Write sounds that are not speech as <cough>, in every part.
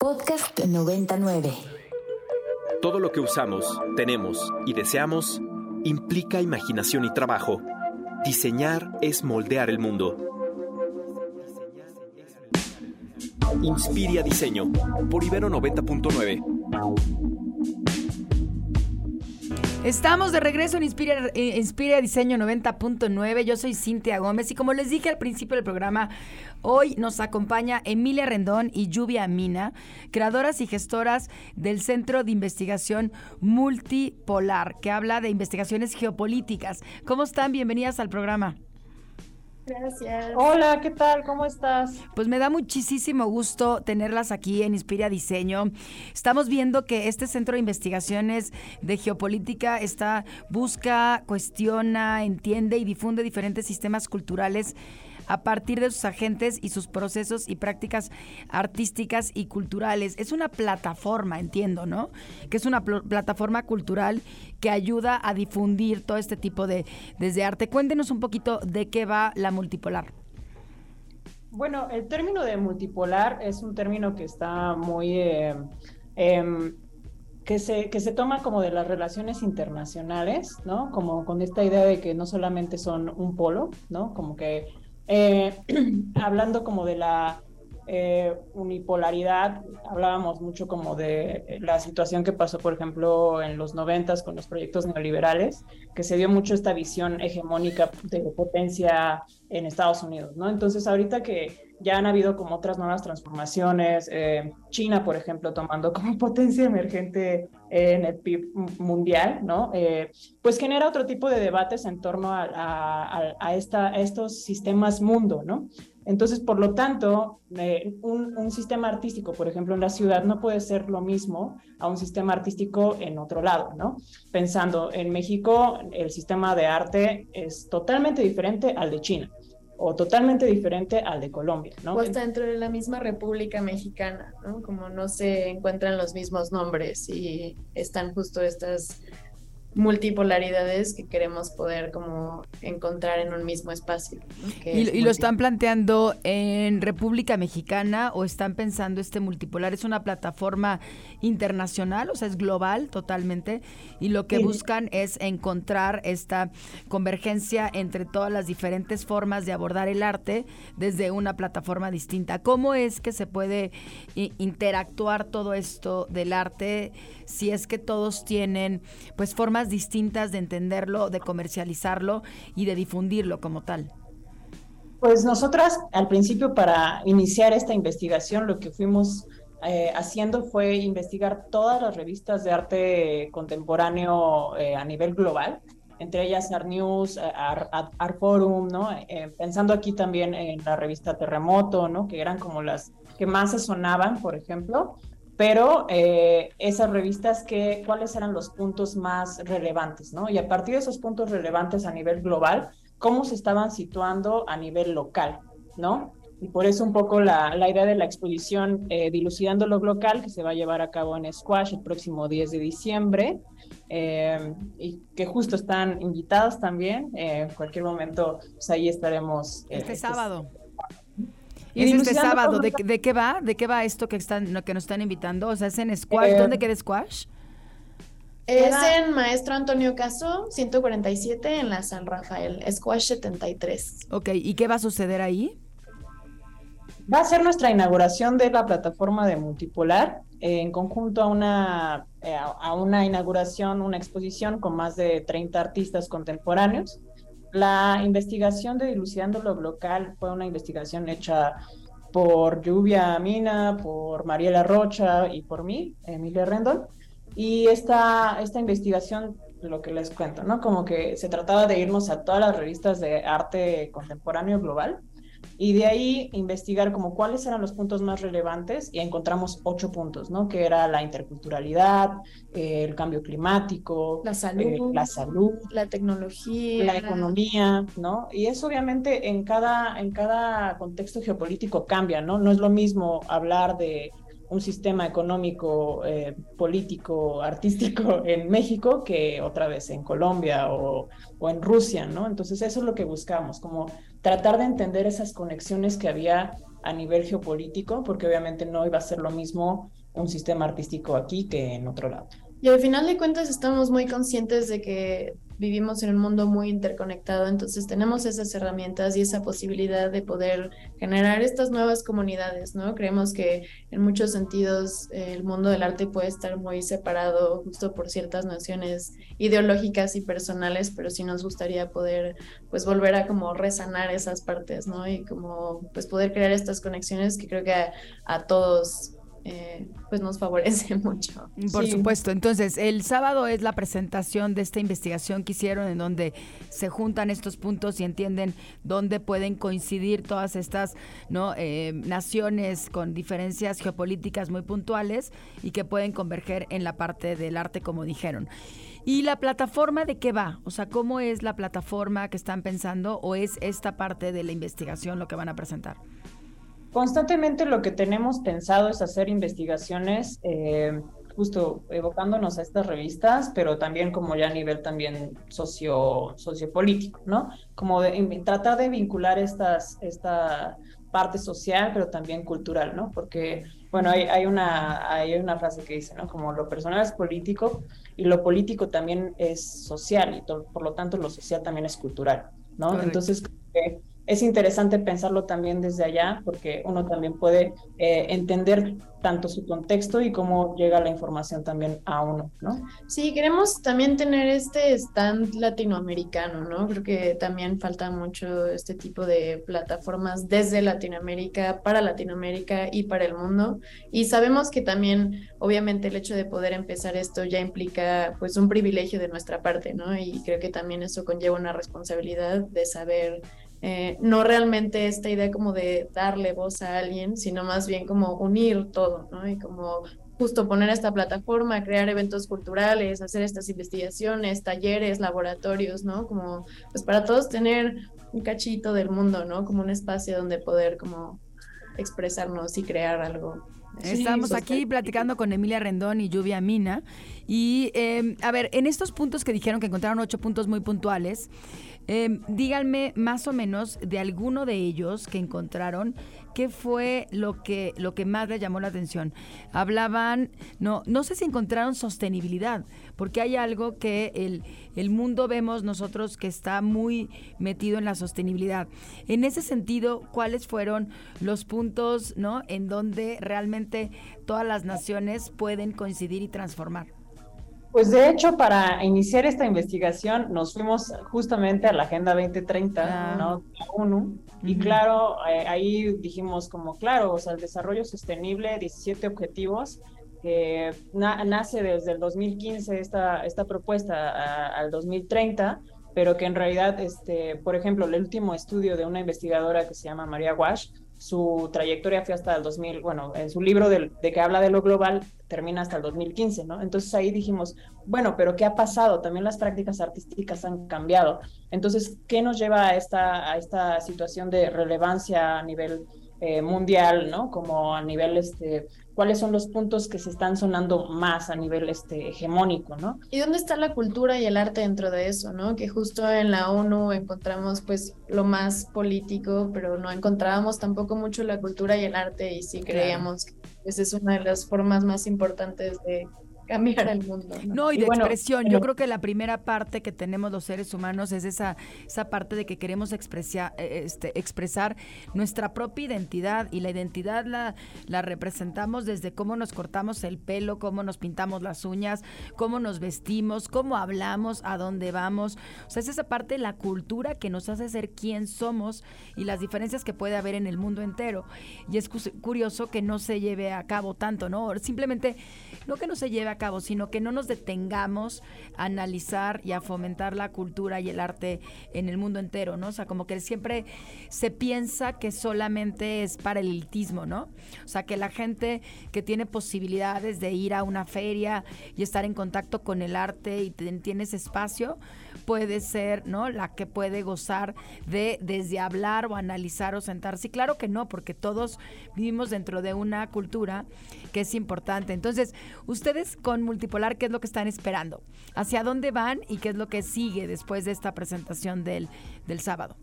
Podcast 99. Todo lo que usamos, tenemos y deseamos implica imaginación y trabajo. Diseñar es moldear el mundo. Inspiria Diseño por Ibero 90.9. Estamos de regreso en Inspira, eh, Diseño 90.9. Yo soy Cintia Gómez y como les dije al principio del programa, hoy nos acompaña Emilia Rendón y Lluvia Mina, creadoras y gestoras del Centro de Investigación Multipolar, que habla de investigaciones geopolíticas. ¿Cómo están? Bienvenidas al programa. Gracias. Hola, ¿qué tal? ¿Cómo estás? Pues me da muchísimo gusto tenerlas aquí en Inspira Diseño. Estamos viendo que este centro de investigaciones de geopolítica está busca, cuestiona, entiende y difunde diferentes sistemas culturales a partir de sus agentes y sus procesos y prácticas artísticas y culturales. Es una plataforma, entiendo, ¿no? Que es una plataforma cultural que ayuda a difundir todo este tipo de desde arte. Cuéntenos un poquito de qué va la multipolar. Bueno, el término de multipolar es un término que está muy... Eh, em, que se, que se toma como de las relaciones internacionales, ¿no? Como con esta idea de que no solamente son un polo, ¿no? Como que eh, <clears throat> hablando como de la eh, unipolaridad, hablábamos mucho como de la situación que pasó, por ejemplo, en los noventas con los proyectos neoliberales, que se dio mucho esta visión hegemónica de potencia en Estados Unidos, ¿no? Entonces, ahorita que ya han habido como otras nuevas transformaciones. Eh, China, por ejemplo, tomando como <laughs> potencia emergente en el PIB mundial, ¿no? Eh, pues genera otro tipo de debates en torno a, a, esta, estos sistemas mundo, ¿no? Entonces, por lo tanto, eh, un, un, sistema artístico, por ejemplo, en la ciudad no puede ser lo mismo a un sistema artístico en otro lado, ¿no? Pensando en México, el sistema de arte es totalmente diferente al de China o totalmente diferente al de Colombia, ¿no? O está dentro de la misma República Mexicana, ¿no? Como no se encuentran los mismos nombres y están justo estas multipolaridades que queremos poder como encontrar en un mismo espacio. ¿Y, lo están planteando en República Mexicana o están pensando este multipolar? ¿Es una plataforma internacional, o sea, es global totalmente? Y lo que buscan es encontrar esta convergencia entre todas las diferentes formas de abordar el arte desde una plataforma distinta. ¿Cómo es que se puede interactuar todo esto del arte si es que todos tienen pues formas distintas de entenderlo, de comercializarlo y de difundirlo como tal? Pues nosotras al principio para iniciar esta investigación lo que fuimos eh, haciendo fue investigar todas las revistas de arte contemporáneo eh, a nivel global, entre ellas Art News, Art, Forum, ¿no? Eh, pensando aquí también en la revista Terremoto, ¿no? Que eran como las que más se sonaban, por ejemplo pero eh, esas revistas, que, ¿cuáles eran los puntos más relevantes? ¿no? Y a partir de esos puntos relevantes a nivel global, ¿cómo se estaban situando a nivel local? ¿no? Y por eso un poco la, la idea de la exposición eh, Dilucidando lo Local, que se va a llevar a cabo en Squash el próximo 10 de diciembre, eh, y que justo están invitados también. en cualquier momento, pues ahí estaremos. este sábado. ¿Y este sábado? ¿De, qué va? ¿De qué va esto que, están, que nos están invitando? O sea, ¿es en Squash? ¿Dónde queda Squash? Es en Maestro Antonio Caso, 147 en la San Rafael, Squash 73. Ok, ¿y qué va a suceder ahí? Va a ser nuestra inauguración de la plataforma de Multipolar en conjunto a una, eh, a una inauguración, una exposición con más de 30 artistas contemporáneos. La investigación de Dilucidando lo Local fue una investigación hecha por Lluvia Mina, por Mariela Rocha y por mí, Emilia Rendon. Y esta, esta investigación, lo que les cuento, ¿no? Como que se trataba de irnos a todas las revistas de arte contemporáneo global y de ahí investigar como cuáles eran los puntos más relevantes y encontramos ocho puntos, ¿no? Que era la interculturalidad, eh, el cambio climático, la salud, eh, la salud, la tecnología, la economía, ¿no? Y eso obviamente en cada, en cada contexto geopolítico cambia, ¿no? No es lo mismo hablar de un sistema económico, eh, político, artístico <laughs> en México que otra vez en Colombia o, o, en Rusia, ¿no? Entonces eso es lo que buscamos, como tratar de entender esas conexiones que había a nivel geopolítico, porque obviamente no iba a ser lo mismo un sistema artístico aquí que en otro lado. Y al final de cuentas estamos muy conscientes de que vivimos en un mundo muy interconectado, entonces tenemos esas herramientas y esa posibilidad de poder generar estas nuevas comunidades, ¿no? Creemos que en muchos sentidos el mundo del arte puede estar muy separado justo por ciertas nociones ideológicas y personales, pero sí nos gustaría poder pues volver a como resanar esas partes, ¿no? Y como pues poder crear estas conexiones que creo que a, a todos eh, pues nos favorece <laughs> mucho. Por supuesto. Entonces, el sábado es la presentación de esta investigación que hicieron en donde se juntan estos puntos y entienden dónde pueden coincidir todas estas ¿no? Eh, naciones con diferencias geopolíticas muy puntuales y que pueden converger en la parte del arte, como dijeron. ¿Y la plataforma de qué va? O sea, ¿cómo es la plataforma que están pensando o es esta parte de la investigación lo que van a presentar? Constantemente lo que tenemos pensado es hacer investigaciones, eh, justo evocándonos a estas revistas, pero también como ya a nivel también socio, sociopolítico, ¿no? Como de, tratar de vincular estas, esta parte social, pero también cultural, ¿no? Porque, bueno, hay, hay, una, hay una frase que dice, ¿no? Como lo personal es político y lo político también es social y por lo tanto lo social también es cultural, ¿no? Entonces, es interesante pensarlo también desde allá, porque uno también puede eh, entender tanto su contexto y cómo llega la información también a uno, ¿no? Sí, queremos también tener este stand latinoamericano, ¿no? Creo que también falta mucho este tipo de plataformas desde Latinoamérica, para Latinoamérica y para el mundo. Y sabemos que también, obviamente, el hecho de poder empezar esto ya implica, pues, un privilegio de nuestra parte, ¿no? Y creo que también eso conlleva una responsabilidad de saber eh, no realmente esta idea como de darle voz a alguien, sino más bien como unir todo, ¿no? Y como justo poner esta plataforma, crear eventos culturales, hacer estas investigaciones, talleres, laboratorios, ¿no? Como, pues para todos tener un cachito del mundo, ¿no? Como un espacio donde poder como expresarnos y crear algo. Estamos aquí platicando con Emilia Rendón y Lluvia Mina. Y, eh, a ver, en estos puntos que dijeron que encontraron ocho puntos muy puntuales, Em, díganme más o menos de alguno de ellos que encontraron, ¿qué fue lo que, lo que más les llamó la atención? Hablaban, no, no sé si encontraron sostenibilidad, porque hay algo que el, el mundo vemos nosotros que está muy metido en la sostenibilidad. En ese sentido, ¿cuáles fueron los puntos ¿no? en donde realmente todas las naciones pueden coincidir y transformar? Pues de hecho, para iniciar esta investigación nos fuimos justamente a la Agenda 2030, ah. ¿no? ONU, y claro, eh, ahí dijimos como, claro, o sea, el desarrollo sostenible, 17 objetivos, que nace desde el 2015 esta, esta propuesta al 2030, pero que en realidad, este, por ejemplo, el último estudio de una investigadora que se llama María Wash, su trayectoria fue hasta el 2000, bueno, en su libro de, que habla de lo global termina hasta el 2015, ¿no? Entonces ahí dijimos, bueno, pero ¿qué ha pasado? También las prácticas artísticas han cambiado. Entonces, ¿qué nos lleva a esta, a esta situación de relevancia a nivel eh, mundial, ¿no? Como a nivel este, cuáles son los puntos que se están sonando más a nivel este, hegemónico, ¿no? ¿Y dónde está la cultura y el arte dentro de eso, ¿no? Que justo en la ONU encontramos pues lo más político, pero no encontrábamos tampoco mucho la cultura y el arte y sí creíamos que esa es una de las formas más importantes de cambiar el mundo. No, y de expresión. Yo creo que la primera parte que tenemos los seres humanos es esa, esa parte de que queremos expresar, eh, este, expresar nuestra propia identidad y la identidad la, la representamos desde cómo nos cortamos el pelo, cómo nos pintamos las uñas, cómo nos vestimos, cómo hablamos, a dónde vamos. O sea, es esa parte de la cultura que nos hace ser quién somos y las diferencias que puede haber en el mundo entero. Y es curioso que no se lleve a cabo tanto, ¿no? Simplemente, no que no se lleve a cabo, sino que no nos detengamos a analizar y a fomentar la cultura y el arte en el mundo entero, ¿no? O sea, como que siempre se piensa que solamente es para el elitismo, ¿no? O sea, que la gente que tiene posibilidades de ir a una feria y estar en contacto con el arte y tiene ese espacio, puede ser, ¿no? La que puede gozar de desde hablar o analizar o sentarse. Y claro que no, porque todos vivimos dentro de una cultura que es importante. Entonces, ustedes con Multipolar, ¿qué es lo que están esperando? ¿Hacia dónde van y qué es lo que sigue después de esta presentación del, del sábado?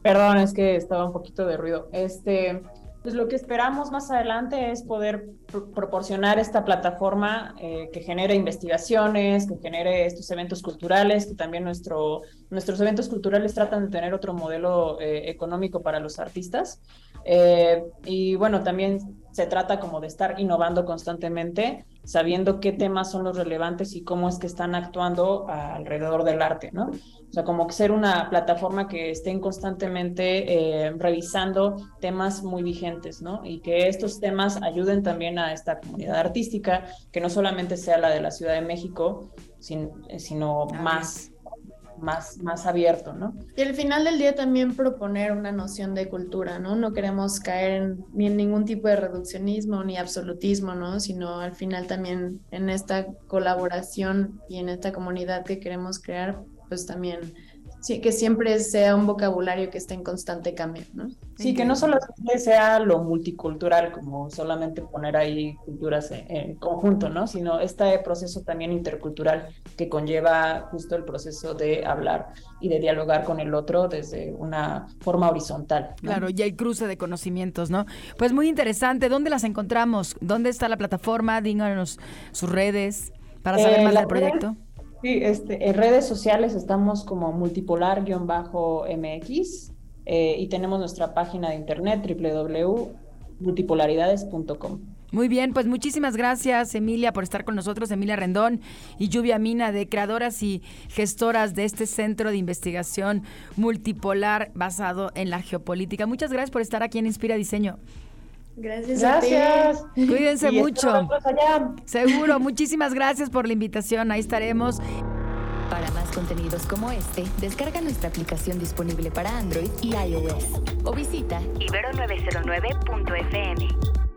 Perdón, es que estaba un poquito de ruido. Este, pues lo que esperamos más adelante es poder proporcionar esta plataforma eh, que genere investigaciones, que genere estos eventos culturales, que también nuestro, nuestros eventos culturales tratan de tener otro modelo eh, económico para los artistas. Eh, y bueno, también se trata como de estar innovando constantemente, sabiendo qué temas son los relevantes y cómo es que están actuando alrededor del arte, ¿no? O sea, como ser una plataforma que estén constantemente eh, revisando temas muy vigentes, ¿no? Y que estos temas ayuden también a esta comunidad artística, que no solamente sea la de la Ciudad de México, sino más más, más abierto, ¿no? Y al final del día también proponer una noción de cultura, ¿no? No queremos caer en, ni en ningún tipo de reduccionismo ni absolutismo, ¿no? Sino al final también en esta colaboración y en esta comunidad que queremos crear, pues también sí, que siempre sea un vocabulario que esté en constante cambio, ¿no? Sí, que no solo sea lo multicultural, como solamente poner ahí culturas en, conjunto, ¿no? Sino este proceso también intercultural que conlleva justo el proceso de hablar y de dialogar con el otro desde una forma horizontal. Claro, y hay cruce de conocimientos, ¿no? Pues muy interesante. ¿Dónde las encontramos? ¿Dónde está la plataforma? Díganos sus redes para saber eh, más del proyecto. Sí, este, en redes sociales estamos como multipolar-mx eh, y tenemos nuestra página de internet www.multipolaridades.com. Muy bien, pues muchísimas gracias Emilia por estar con nosotros, Emilia Rendón y Lluvia Mina, de creadoras y gestoras de este centro de investigación multipolar basado en la geopolítica. Muchas gracias por estar aquí en Inspira Diseño. Gracias. Gracias. Cuídense mucho. Seguro. Muchísimas gracias por la invitación. Ahí estaremos. Para más contenidos como este, descarga nuestra aplicación disponible para Android y iOS o visita ibero909.fm.